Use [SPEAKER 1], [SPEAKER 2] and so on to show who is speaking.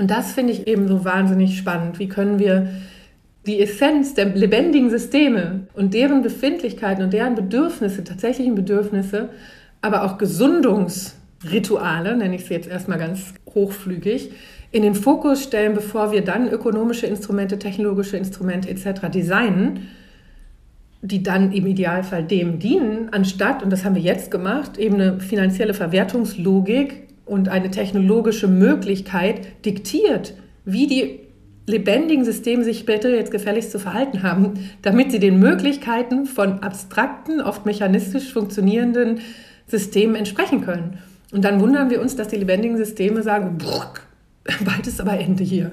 [SPEAKER 1] Und das finde ich eben so wahnsinnig spannend. Wie können wir die Essenz der lebendigen Systeme und deren Befindlichkeiten und deren Bedürfnisse, tatsächlichen Bedürfnisse, aber auch Gesundungsrituale, nenne ich sie jetzt erstmal ganz hochflügig, in den Fokus stellen, bevor wir dann ökonomische Instrumente, technologische Instrumente etc. designen, die dann im Idealfall dem dienen, anstatt, und das haben wir jetzt gemacht, eben eine finanzielle Verwertungslogik und eine technologische Möglichkeit diktiert, wie die lebendigen Systeme sich bitte jetzt gefälligst zu verhalten haben, damit sie den Möglichkeiten von abstrakten, oft mechanistisch funktionierenden Systemen entsprechen können. Und dann wundern wir uns, dass die lebendigen Systeme sagen, bald ist aber Ende hier.